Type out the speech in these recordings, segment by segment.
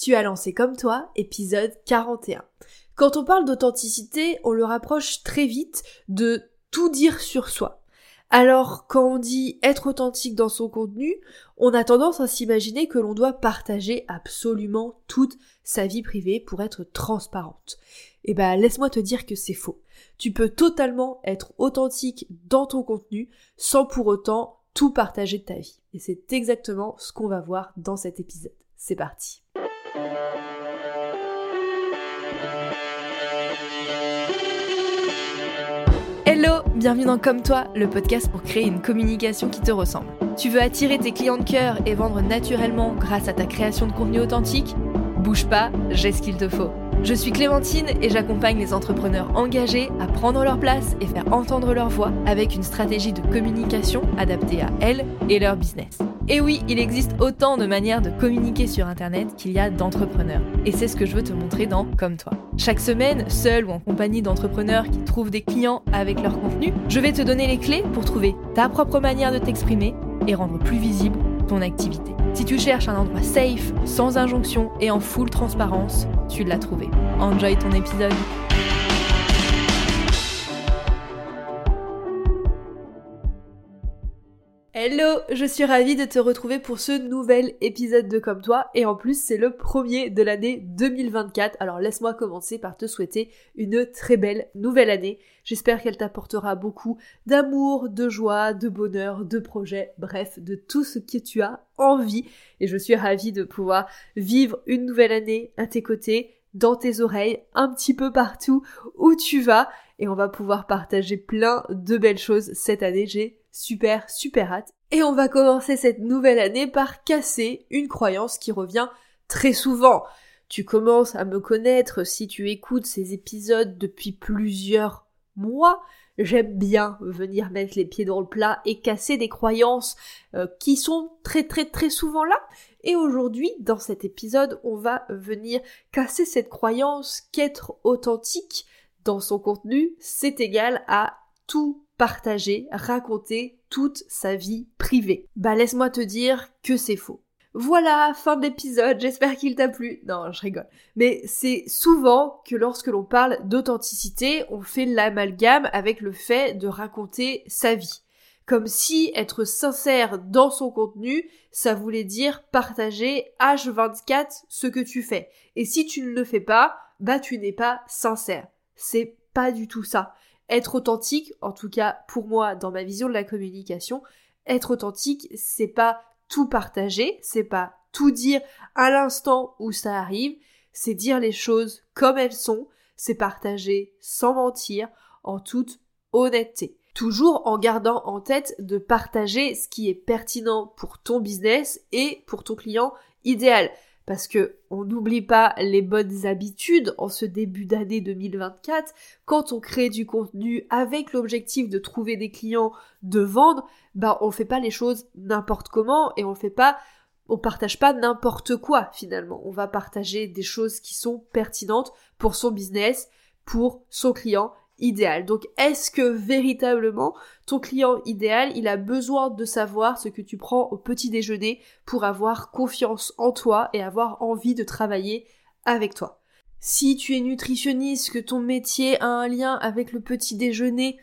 Tu as lancé comme toi, épisode 41. Quand on parle d'authenticité, on le rapproche très vite de tout dire sur soi. Alors, quand on dit être authentique dans son contenu, on a tendance à s'imaginer que l'on doit partager absolument toute sa vie privée pour être transparente. Eh ben, laisse-moi te dire que c'est faux. Tu peux totalement être authentique dans ton contenu sans pour autant tout partager de ta vie. Et c'est exactement ce qu'on va voir dans cet épisode. C'est parti. Hello, bienvenue dans Comme toi, le podcast pour créer une communication qui te ressemble. Tu veux attirer tes clients de cœur et vendre naturellement grâce à ta création de contenu authentique? Bouge pas, j'ai ce qu'il te faut. Je suis Clémentine et j'accompagne les entrepreneurs engagés à prendre leur place et faire entendre leur voix avec une stratégie de communication adaptée à elles et leur business. Et oui, il existe autant de manières de communiquer sur Internet qu'il y a d'entrepreneurs. Et c'est ce que je veux te montrer dans Comme toi. Chaque semaine, seul ou en compagnie d'entrepreneurs qui trouvent des clients avec leur contenu, je vais te donner les clés pour trouver ta propre manière de t'exprimer et rendre plus visible ton activité. Si tu cherches un endroit safe, sans injonction et en full transparence, tu l'as trouvé. Enjoy ton épisode. Hello, je suis ravie de te retrouver pour ce nouvel épisode de Comme toi et en plus c'est le premier de l'année 2024. Alors laisse-moi commencer par te souhaiter une très belle nouvelle année. J'espère qu'elle t'apportera beaucoup d'amour, de joie, de bonheur, de projets, bref, de tout ce que tu as envie et je suis ravie de pouvoir vivre une nouvelle année à tes côtés, dans tes oreilles, un petit peu partout où tu vas et on va pouvoir partager plein de belles choses cette année. Super, super hâte. Et on va commencer cette nouvelle année par casser une croyance qui revient très souvent. Tu commences à me connaître si tu écoutes ces épisodes depuis plusieurs mois. J'aime bien venir mettre les pieds dans le plat et casser des croyances euh, qui sont très très très souvent là. Et aujourd'hui, dans cet épisode, on va venir casser cette croyance qu'être authentique dans son contenu, c'est égal à tout partager, raconter toute sa vie privée. Bah laisse-moi te dire que c'est faux. Voilà, fin de l'épisode, j'espère qu'il t'a plu. Non, je rigole. Mais c'est souvent que lorsque l'on parle d'authenticité, on fait l'amalgame avec le fait de raconter sa vie. Comme si être sincère dans son contenu, ça voulait dire partager H24 ce que tu fais. Et si tu ne le fais pas, bah tu n'es pas sincère. C'est pas du tout ça être authentique, en tout cas pour moi dans ma vision de la communication, être authentique, c'est pas tout partager, c'est pas tout dire à l'instant où ça arrive, c'est dire les choses comme elles sont, c'est partager sans mentir, en toute honnêteté. Toujours en gardant en tête de partager ce qui est pertinent pour ton business et pour ton client idéal parce que on n'oublie pas les bonnes habitudes en ce début d'année 2024. Quand on crée du contenu avec l'objectif de trouver des clients, de vendre, bah on fait pas les choses n'importe comment et on fait pas on partage pas n'importe quoi finalement. On va partager des choses qui sont pertinentes pour son business, pour son client Donc est-ce que véritablement ton client idéal, il a besoin de savoir ce que tu prends au petit déjeuner pour avoir confiance en toi et avoir envie de travailler avec toi? Si tu es nutritionniste, que ton métier a un lien avec le petit déjeuner,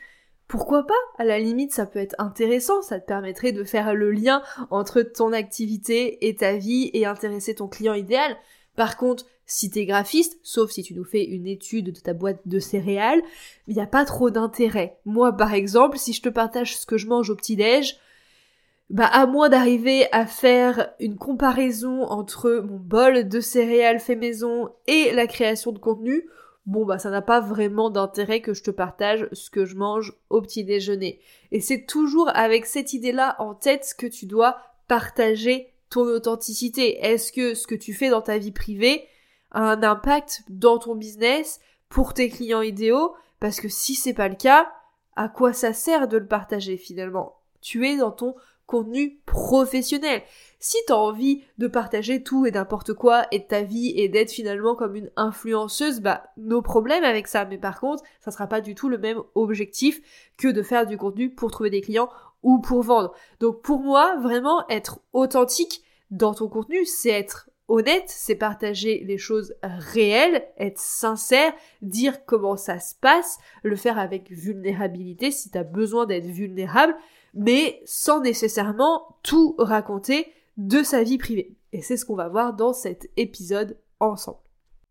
pourquoi pas? À la limite, ça peut être intéressant, ça te permettrait de faire le lien entre ton activité et ta vie et intéresser ton client idéal. Par contre, si t'es graphiste, sauf si tu nous fais une étude de ta boîte de céréales, il n'y a pas trop d'intérêt. Moi, par exemple, si je te partage ce que je mange au petit-déj, bah, à moins d'arriver à faire une comparaison entre mon bol de céréales fait maison et la création de contenu, bon, bah, ça n'a pas vraiment d'intérêt que je te partage ce que je mange au petit déjeuner. Et c'est toujours avec cette idée-là en tête que tu dois partager ton authenticité Est-ce que ce que tu fais dans ta vie privée un impact dans ton business pour tes clients idéaux Parce que si c'est pas le cas, à quoi ça sert de le partager finalement? Tu es dans ton contenu professionnel. Si t'as envie de partager tout et n'importe quoi et de ta vie et d'être finalement comme une influenceuse, bah nos problèmes avec ça. Mais par contre, ça sera pas du tout le même objectif que de faire du contenu pour trouver des clients ou pour vendre. Donc pour moi, vraiment être authentique dans ton contenu, c'est être honnête, c'est partager les choses réelles, être sincère, dire comment ça se passe, le faire avec vulnérabilité si t'as besoin d'être vulnérable, mais sans nécessairement tout raconter de sa vie privée. Et c'est ce qu'on va voir dans cet épisode ensemble.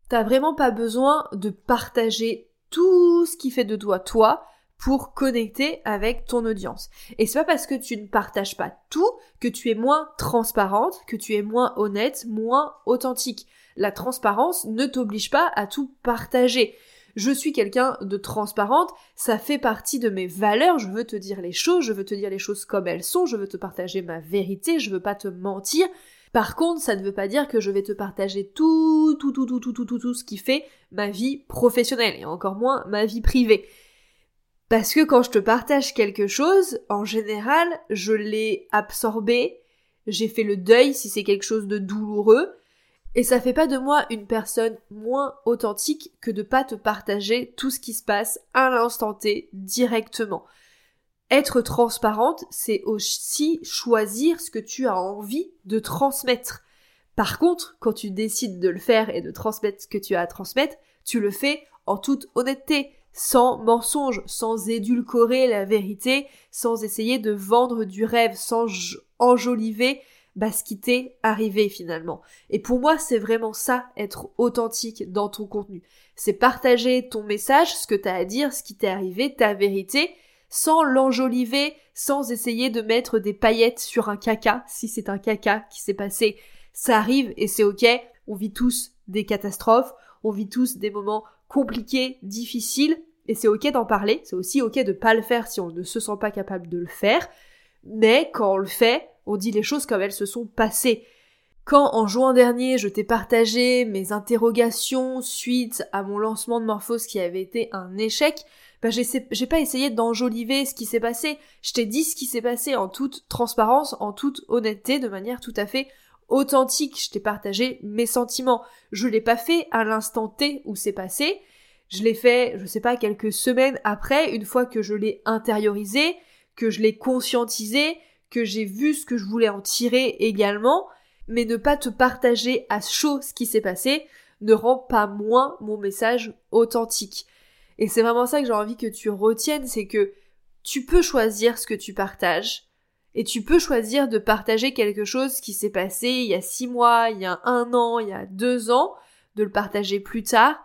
T'as vraiment pas besoin de partager tout ce qui fait de toi toi pour connecter avec ton audience. Et c'est pas parce que tu ne partages pas tout que tu es moins transparente, que tu es moins honnête, moins authentique. La transparence ne t'oblige pas à tout partager. Je suis quelqu'un de transparente, ça fait partie de mes valeurs, je veux te dire les choses, je veux te dire les choses comme elles sont, je veux te partager ma vérité, je veux pas te mentir. Par contre, ça ne veut pas dire que je vais te partager tout, tout, tout, tout, tout, tout, tout, tout ce qui fait ma vie professionnelle et encore moins ma vie privée. Parce que quand je te partage quelque chose, en général, je l'ai absorbé, j'ai fait le deuil si c'est quelque chose de douloureux, et ça fait pas de moi une personne moins authentique que de pas te partager tout ce qui se passe à l'instant T directement. Être transparente, c'est aussi choisir ce que tu as envie de transmettre. Par contre, quand tu décides de le faire et de transmettre ce que tu as à transmettre, tu le fais en toute honnêteté sans mensonge, sans édulcorer la vérité, sans essayer de vendre du rêve, sans enjoliver bah, ce qui t'est arrivé finalement. Et pour moi, c'est vraiment ça, être authentique dans ton contenu. C'est partager ton message, ce que t'as à dire, ce qui t'est arrivé, ta vérité, sans l'enjoliver, sans essayer de mettre des paillettes sur un caca, si c'est un caca qui s'est passé. Ça arrive et c'est ok, on vit tous des catastrophes, on vit tous des moments compliqués, difficiles, et c'est ok d'en parler, c'est aussi ok de pas le faire si on ne se sent pas capable de le faire, mais quand on le fait, on dit les choses comme elles se sont passées. Quand en juin dernier je t'ai partagé mes interrogations suite à mon lancement de Morphose qui avait été un échec, ben j'ai pas essayé d'enjoliver ce qui s'est passé, je t'ai dit ce qui s'est passé en toute transparence, en toute honnêteté, de manière tout à fait authentique, je t'ai partagé mes sentiments. Je l'ai pas fait à l'instant T où c'est passé, je l'ai fait, je sais pas, quelques semaines après, une fois que je l'ai intériorisé, que je l'ai conscientisé, que j'ai vu ce que je voulais en tirer également, mais ne pas te partager à chaud ce qui s'est passé ne rend pas moins mon message authentique. Et c'est vraiment ça que j'ai envie que tu retiennes, c'est que tu peux choisir ce que tu partages, et tu peux choisir de partager quelque chose qui s'est passé il y a six mois, il y a un an, il y a deux ans, de le partager plus tard,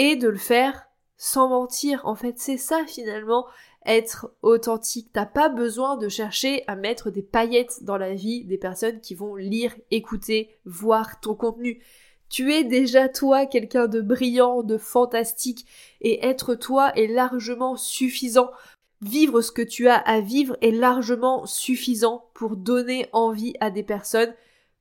et de le faire sans mentir. En fait, c'est ça finalement être authentique. T'as pas besoin de chercher à mettre des paillettes dans la vie des personnes qui vont lire, écouter, voir ton contenu. Tu es déjà toi quelqu'un de brillant, de fantastique, et être toi est largement suffisant. Vivre ce que tu as à vivre est largement suffisant pour donner envie à des personnes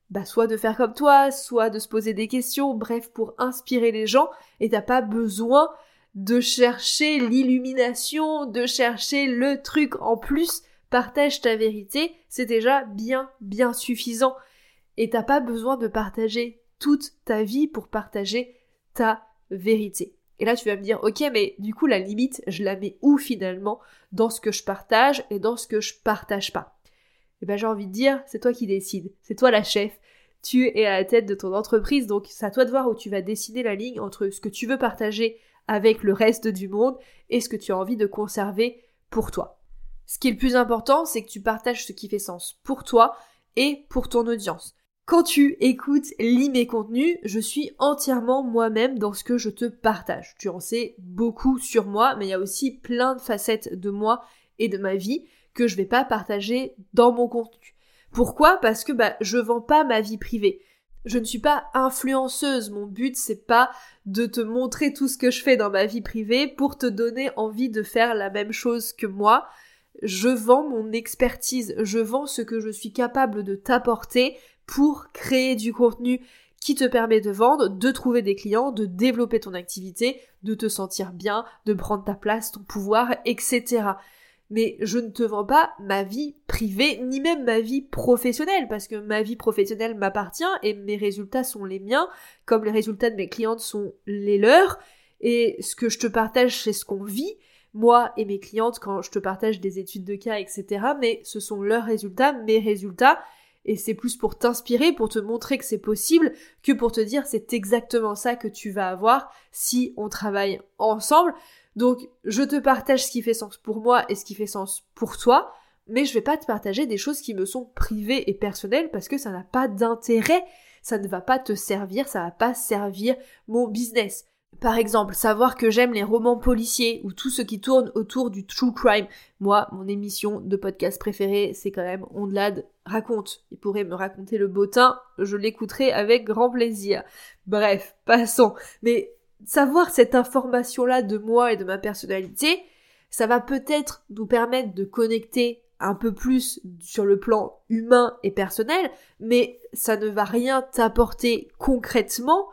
bah, soit de faire comme toi, soit de se poser des questions, bref, pour inspirer les gens, et t'as pas besoin de chercher l'illumination, de chercher le truc en plus, partage ta vérité, c'est déjà bien, bien suffisant. Et t'as pas besoin de partager toute ta vie pour partager ta vérité. Et là, tu vas me dire, ok, mais du coup, la limite, je la mets où finalement? Dans ce que je partage et dans ce que je partage pas eh ben j'ai envie de dire, c'est toi qui décides, c'est toi la chef, tu es à la tête de ton entreprise, donc c'est à toi de voir où tu vas dessiner la ligne entre ce que tu veux partager avec le reste du monde et ce que tu as envie de conserver pour toi. Ce qui est le plus important, c'est que tu partages ce qui fait sens pour toi et pour ton audience. Quand tu écoutes, lis mes contenus, je suis entièrement moi-même dans ce que je te partage. Tu en sais beaucoup sur moi, mais il y a aussi plein de facettes de moi et de ma vie que je vais pas partager dans mon contenu. Pourquoi? Parce que bah je vends pas ma vie privée. Je ne suis pas influenceuse, mon but c'est pas de te montrer tout ce que je fais dans ma vie privée pour te donner envie de faire la même chose que moi. Je vends mon expertise, je vends ce que je suis capable de t'apporter pour créer du contenu qui te permet de vendre, de trouver des clients, de développer ton activité, de te sentir bien, de prendre ta place, ton pouvoir, etc mais je ne te vends pas ma vie privée, ni même ma vie professionnelle, parce que ma vie professionnelle m'appartient et mes résultats sont les miens, comme les résultats de mes clientes sont les leurs, et ce que je te partage, c'est ce qu'on vit, moi et mes clientes, quand je te partage des études de cas, etc., mais ce sont leurs résultats, mes résultats, et c'est plus pour t'inspirer, pour te montrer que c'est possible, que pour te dire c'est exactement ça que tu vas avoir si on travaille ensemble. Donc je te partage ce qui fait sens pour moi et ce qui fait sens pour toi, mais je vais pas te partager des choses qui me sont privées et personnelles parce que ça n'a pas d'intérêt, ça ne va pas te servir, ça va pas servir mon business. Par exemple, savoir que j'aime les romans policiers ou tout ce qui tourne autour du true crime. Moi, mon émission de podcast préférée, c'est quand même Ondelade raconte. Il pourrait me raconter le bottin, je l'écouterai avec grand plaisir. Bref, passons. Mais savoir cette information-là de moi et de ma personnalité, ça va peut-être nous permettre de connecter un peu plus sur le plan humain et personnel, mais ça ne va rien t'apporter concrètement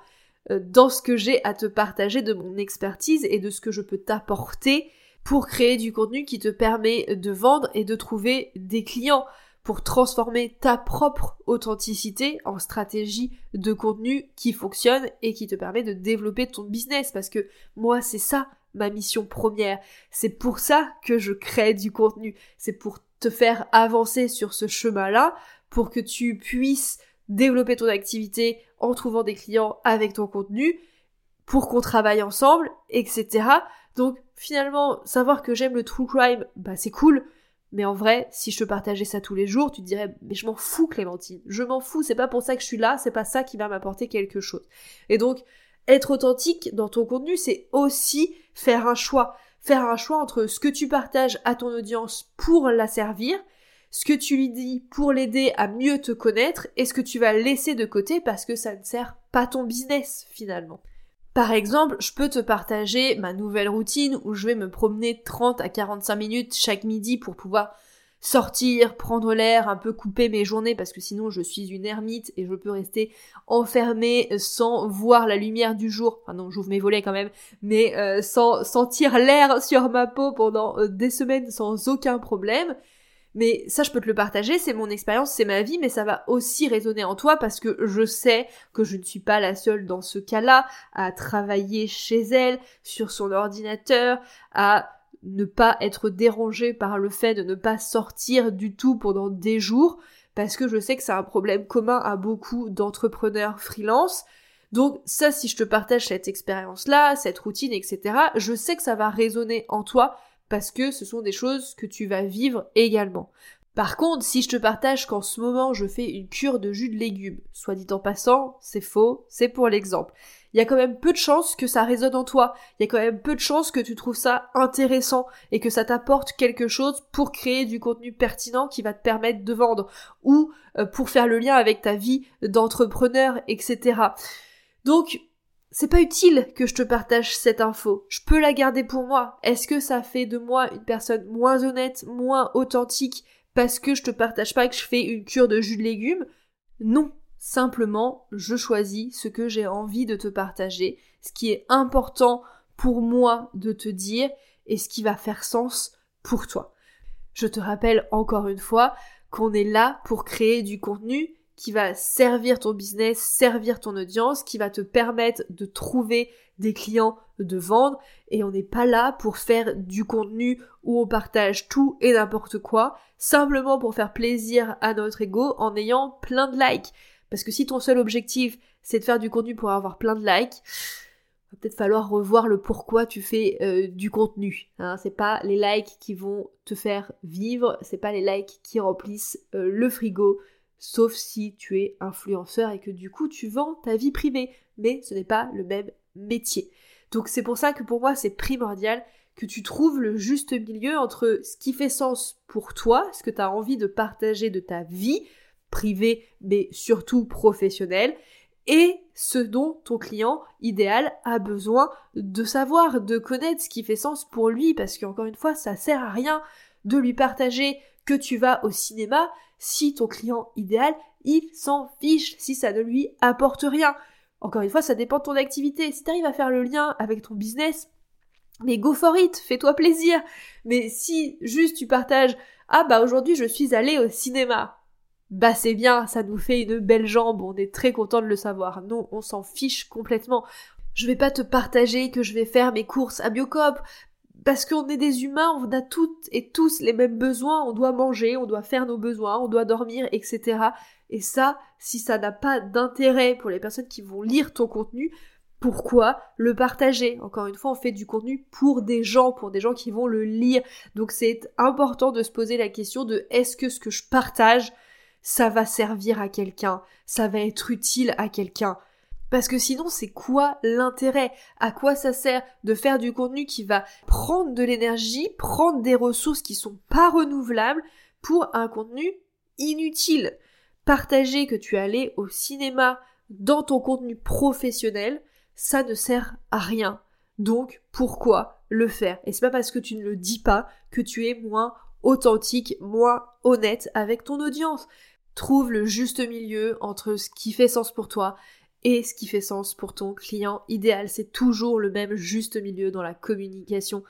euh, dans ce que j'ai à te partager de mon expertise et de ce que je peux t'apporter pour créer du contenu qui te permet de vendre et de trouver des clients pour transformer ta propre authenticité en stratégie de contenu qui fonctionne et qui te permet de développer ton business parce que moi c'est ça ma mission première. C'est pour ça que je crée du contenu. C'est pour te faire avancer sur ce chemin-là pour que tu puisses développer ton activité en trouvant des clients avec ton contenu, pour qu'on travaille ensemble, etc. Donc finalement, savoir que j'aime le true crime, bah c'est cool, mais en vrai, si je te partageais ça tous les jours, tu te dirais, mais je m'en fous Clémentine, je m'en fous, c'est pas pour ça que je suis là, c'est pas ça qui va m'apporter quelque chose. Et donc, être authentique dans ton contenu, c'est aussi faire un choix. Faire un choix entre ce que tu partages à ton audience pour la servir ce que tu lui dis pour l'aider à mieux te connaître et ce que tu vas laisser de côté parce que ça ne sert pas ton business finalement. Par exemple, je peux te partager ma nouvelle routine où je vais me promener 30 à 45 minutes chaque midi pour pouvoir sortir, prendre l'air, un peu couper mes journées parce que sinon je suis une ermite et je peux rester enfermée sans voir la lumière du jour. Enfin non, j'ouvre mes volets quand même, mais euh, sans sentir l'air sur ma peau pendant euh, des semaines sans aucun problème. Mais ça, je peux te le partager, c'est mon expérience, c'est ma vie, mais ça va aussi résonner en toi parce que je sais que je ne suis pas la seule dans ce cas-là à travailler chez elle, sur son ordinateur, à ne pas être dérangée par le fait de ne pas sortir du tout pendant des jours, parce que je sais que c'est un problème commun à beaucoup d'entrepreneurs freelance. Donc ça, si je te partage cette expérience-là, cette routine, etc., je sais que ça va résonner en toi parce que ce sont des choses que tu vas vivre également. Par contre, si je te partage qu'en ce moment je fais une cure de jus de légumes, soit dit en passant, c'est faux, c'est pour l'exemple. Il y a quand même peu de chances que ça résonne en toi. Il y a quand même peu de chances que tu trouves ça intéressant et que ça t'apporte quelque chose pour créer du contenu pertinent qui va te permettre de vendre ou euh, pour faire le lien avec ta vie d'entrepreneur, etc. Donc, c'est pas utile que je te partage cette info. Je peux la garder pour moi. Est-ce que ça fait de moi une personne moins honnête, moins authentique parce que je te partage pas que je fais une cure de jus de légumes? Non. Simplement, je choisis ce que j'ai envie de te partager, ce qui est important pour moi de te dire et ce qui va faire sens pour toi. Je te rappelle encore une fois qu'on est là pour créer du contenu qui va servir ton business, servir ton audience, qui va te permettre de trouver des clients, de vendre, et on n'est pas là pour faire du contenu où on partage tout et n'importe quoi, simplement pour faire plaisir à notre ego en ayant plein de likes. Parce que si ton seul objectif c'est de faire du contenu pour avoir plein de likes, va peut-être falloir revoir le pourquoi tu fais euh, du contenu. Hein. C'est pas les likes qui vont te faire vivre, c'est pas les likes qui remplissent euh, le frigo, sauf si tu es influenceur et que du coup tu vends ta vie privée, mais ce n'est pas le même métier. Donc c'est pour ça que pour moi c'est primordial que tu trouves le juste milieu entre ce qui fait sens pour toi, ce que tu as envie de partager de ta vie privée mais surtout professionnelle, et ce dont ton client idéal a besoin de savoir, de connaître ce qui fait sens pour lui, parce qu'encore une fois, ça sert à rien de lui partager que tu vas au cinéma si ton client idéal, il s'en fiche, si ça ne lui apporte rien. Encore une fois, ça dépend de ton activité. Si tu arrives à faire le lien avec ton business, mais go for it, fais-toi plaisir. Mais si juste tu partages ah bah aujourd'hui je suis allé au cinéma. Bah c'est bien, ça nous fait une belle jambe, on est très content de le savoir. Non, on s'en fiche complètement. Je vais pas te partager que je vais faire mes courses à Biocop parce qu'on est des humains, on a toutes et tous les mêmes besoins, on doit manger, on doit faire nos besoins, on doit dormir, etc. Et ça, si ça n'a pas d'intérêt pour les personnes qui vont lire ton contenu, pourquoi le partager? Encore une fois, on fait du contenu pour des gens, pour des gens qui vont le lire. Donc c'est important de se poser la question de est-ce que ce que je partage, ça va servir à quelqu'un, ça va être utile à quelqu'un? Parce que sinon, c'est quoi l'intérêt? À quoi ça sert de faire du contenu qui va prendre de l'énergie, prendre des ressources qui sont pas renouvelables pour un contenu inutile? Partager que tu es allé au cinéma dans ton contenu professionnel, ça ne sert à rien. Donc, pourquoi le faire? Et c'est pas parce que tu ne le dis pas que tu es moins authentique, moins honnête avec ton audience. Trouve le juste milieu entre ce qui fait sens pour toi et ce qui fait sens pour ton client idéal. C'est toujours le même juste milieu dans la communication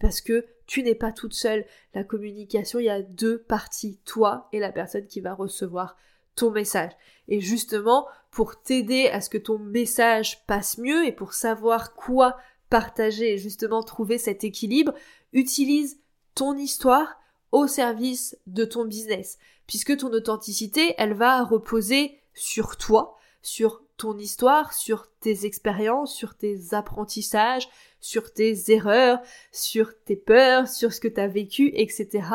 parce que tu n'es pas toute seule. La communication, il y a deux parties, toi et la personne qui va recevoir ton message. Et justement, pour t'aider à ce que ton message passe mieux et pour savoir quoi partager et justement trouver cet équilibre, utilise ton histoire au service de ton business. Puisque ton authenticité, elle va reposer sur toi, sur ton histoire, sur tes expériences, sur tes apprentissages, sur tes erreurs, sur tes peurs, sur ce que tu vécu, etc.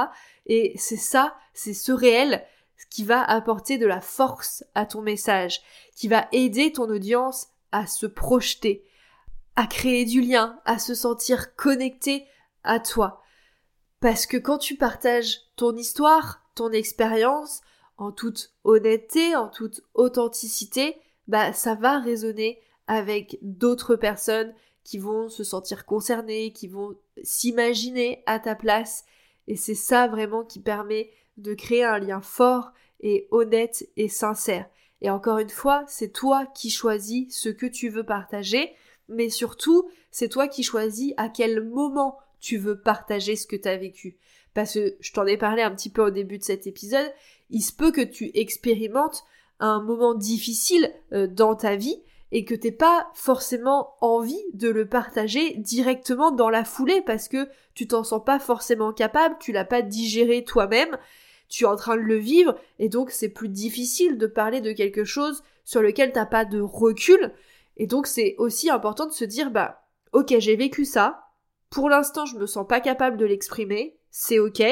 Et c'est ça, c'est ce réel qui va apporter de la force à ton message, qui va aider ton audience à se projeter, à créer du lien, à se sentir connecté à toi. Parce que quand tu partages ton histoire, ton expérience, en toute honnêteté, en toute authenticité, bah ça va résonner avec d'autres personnes qui vont se sentir concernées, qui vont s'imaginer à ta place. Et c'est ça vraiment qui permet de créer un lien fort et honnête et sincère. Et encore une fois, c'est toi qui choisis ce que tu veux partager, mais surtout, c'est toi qui choisis à quel moment tu veux partager ce que tu as vécu. Parce que je t'en ai parlé un petit peu au début de cet épisode, il se peut que tu expérimentes un moment difficile euh, dans ta vie et que t'aies pas forcément envie de le partager directement dans la foulée parce que tu t'en sens pas forcément capable, tu l'as pas digéré toi-même tu es en train de le vivre, et donc c'est plus difficile de parler de quelque chose sur lequel t'as pas de recul, et donc c'est aussi important de se dire, bah, ok, j'ai vécu ça, pour l'instant je me sens pas capable de l'exprimer, c'est ok,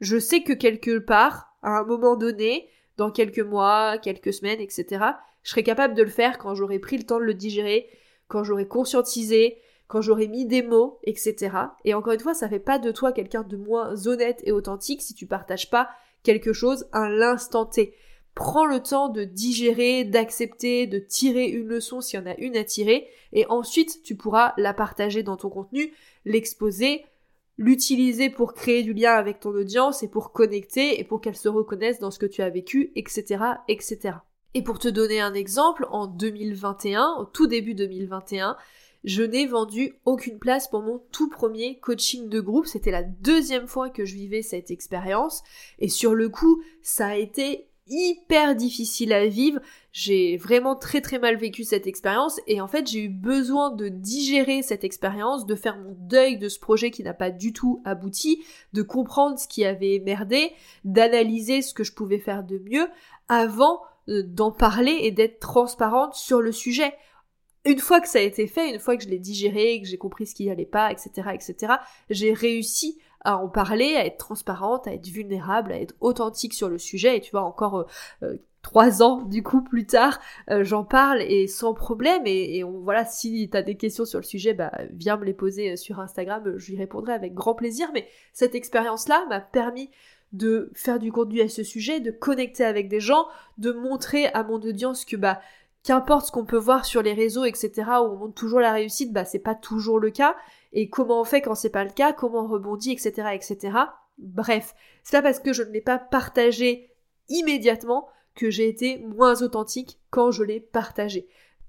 je sais que quelque part, à un moment donné, dans quelques mois, quelques semaines, etc., je serai capable de le faire quand j'aurai pris le temps de le digérer, quand j'aurai conscientisé, quand j'aurai mis des mots, etc. Et encore une fois, ça fait pas de toi quelqu'un de moins honnête et authentique si tu partages pas quelque chose à l'instant T. Prends le temps de digérer, d'accepter, de tirer une leçon s'il y en a une à tirer, et ensuite tu pourras la partager dans ton contenu, l'exposer, l'utiliser pour créer du lien avec ton audience et pour connecter et pour qu'elle se reconnaisse dans ce que tu as vécu, etc., etc. Et pour te donner un exemple, en 2021, au tout début 2021, je n'ai vendu aucune place pour mon tout premier coaching de groupe. C'était la deuxième fois que je vivais cette expérience. Et sur le coup, ça a été hyper difficile à vivre. J'ai vraiment très très mal vécu cette expérience et en fait j'ai eu besoin de digérer cette expérience, de faire mon deuil de ce projet qui n'a pas du tout abouti, de comprendre ce qui avait merdé, d'analyser ce que je pouvais faire de mieux avant euh, d'en parler et d'être transparente sur le sujet une fois que ça a été fait, une fois que je l'ai digéré, que j'ai compris ce qui n'allait pas, etc., etc., j'ai réussi à en parler, à être transparente, à être vulnérable, à être authentique sur le sujet. Et tu vois, encore euh, euh, trois ans du coup plus tard, euh, j'en parle et sans problème. Et, on, voilà, si t'as des questions sur le sujet, bah viens me les poser sur Instagram, je lui répondrai avec grand plaisir. Mais cette expérience-là m'a permis de faire du contenu à ce sujet, de connecter avec des gens, de montrer à mon audience que bah qu'importe ce qu'on peut voir sur les réseaux, etc., où on montre toujours la réussite, bah c'est pas toujours le cas. Et comment on fait quand c'est pas le cas, comment on rebondit, etc., etc. Bref, c'est pas parce que je ne l'ai pas partagé immédiatement que j'ai été moins authentique quand je l'ai partagé.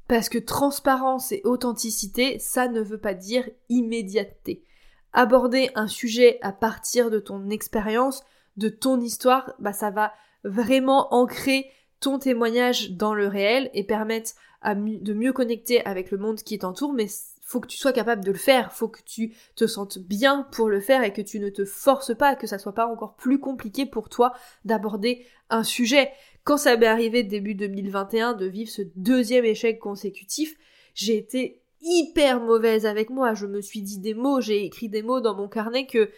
Parce que transparence et authenticité, ça ne veut pas dire immédiateté. Aborder un sujet à partir de ton expérience, de ton histoire, bah ça va vraiment ancrer ton témoignage dans le réel et permettre de mieux connecter avec le monde qui t'entoure, mais faut que tu sois capable de le faire, faut que tu te sentes bien pour le faire et que tu ne te forces pas, que ça soit pas encore plus compliqué pour toi d'aborder un sujet. Quand ça m'est arrivé début 2021 de vivre ce deuxième échec consécutif, j'ai été hyper mauvaise avec moi. Je me suis dit des mots, j'ai écrit des mots dans mon carnet que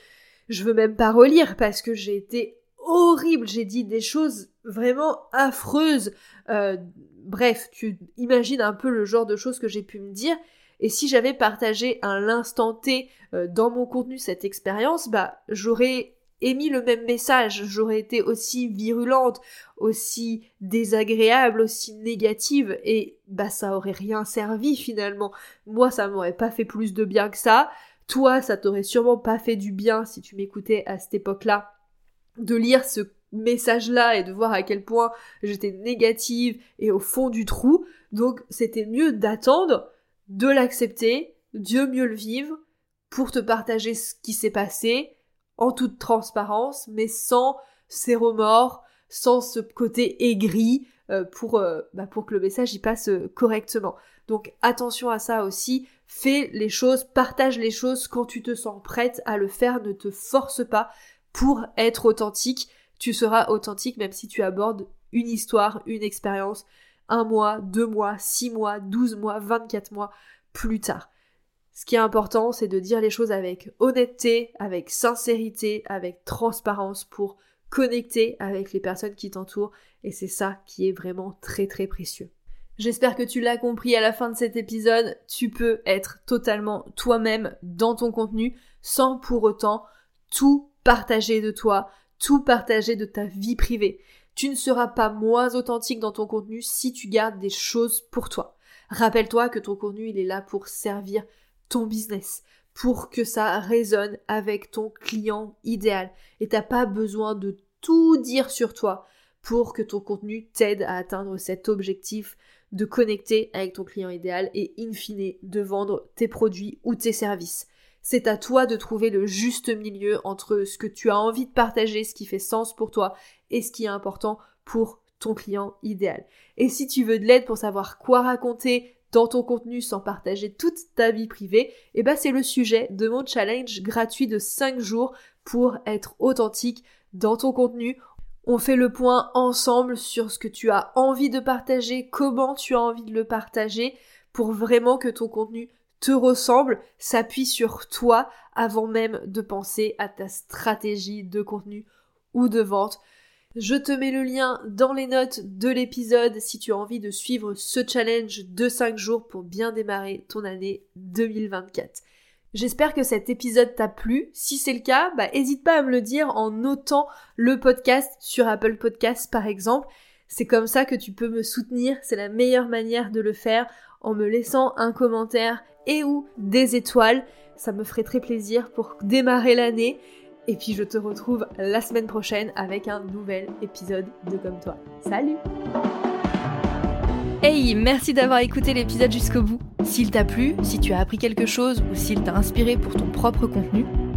je veux même pas relire parce que j'ai été horrible. J'ai dit des choses vraiment affreuses. Euh, bref, tu imagines un peu le genre de choses que j'ai pu me dire. Et si j'avais partagé à l'instant T euh, dans mon contenu cette expérience, bah j'aurais émis le même message, j'aurais été aussi virulente, aussi désagréable, aussi négative, et bah ça aurait rien servi finalement. Moi ça m'aurait pas fait plus de bien que ça. Toi ça t'aurait sûrement pas fait du bien si tu m'écoutais à cette époque-là de lire ce message-là et de voir à quel point j'étais négative et au fond du trou. Donc c'était mieux d'attendre de l'accepter, Dieu mieux le vivre, pour te partager ce qui s'est passé, en toute transparence, mais sans ces remords, sans ce côté aigri, euh, pour, euh, bah, pour que le message y passe euh, correctement. Donc attention à ça aussi, fais les choses, partage les choses quand tu te sens prête à le faire, ne te force pas pour être authentique. Tu seras authentique même si tu abordes une histoire, une expérience, un mois, deux mois, six mois, douze mois, vingt-quatre mois plus tard. Ce qui est important, c'est de dire les choses avec honnêteté, avec sincérité, avec transparence pour connecter avec les personnes qui t'entourent et c'est ça qui est vraiment très très précieux. J'espère que tu l'as compris à la fin de cet épisode, tu peux être totalement toi-même dans ton contenu sans pour autant tout partager de toi, tout partager de ta vie privée. Tu ne seras pas moins authentique dans ton contenu si tu gardes des choses pour toi. Rappelle-toi que ton contenu, il est là pour servir ton business, pour que ça résonne avec ton client idéal. Et t'as pas besoin de tout dire sur toi pour que ton contenu t'aide à atteindre cet objectif de connecter avec ton client idéal et in fine de vendre tes produits ou tes services. C'est à toi de trouver le juste milieu entre ce que tu as envie de partager, ce qui fait sens pour toi et ce qui est important pour ton client idéal. Et si tu veux de l'aide pour savoir quoi raconter dans ton contenu sans partager toute ta vie privée, eh ben c'est le sujet de mon challenge gratuit de 5 jours pour être authentique dans ton contenu. On fait le point ensemble sur ce que tu as envie de partager, comment tu as envie de le partager pour vraiment que ton contenu te ressemble, s'appuie sur toi avant même de penser à ta stratégie de contenu ou de vente. Je te mets le lien dans les notes de l'épisode si tu as envie de suivre ce challenge de 5 jours pour bien démarrer ton année 2024. J'espère que cet épisode t'a plu. Si c'est le cas, bah hésite pas à me le dire en notant le podcast sur Apple Podcasts par exemple. C'est comme ça que tu peux me soutenir, c'est la meilleure manière de le faire en me laissant un commentaire et ou des étoiles. Ça me ferait très plaisir pour démarrer l'année. Et puis je te retrouve la semaine prochaine avec un nouvel épisode de Comme toi. Salut Hey, merci d'avoir écouté l'épisode jusqu'au bout. S'il t'a plu, si tu as appris quelque chose ou s'il t'a inspiré pour ton propre contenu,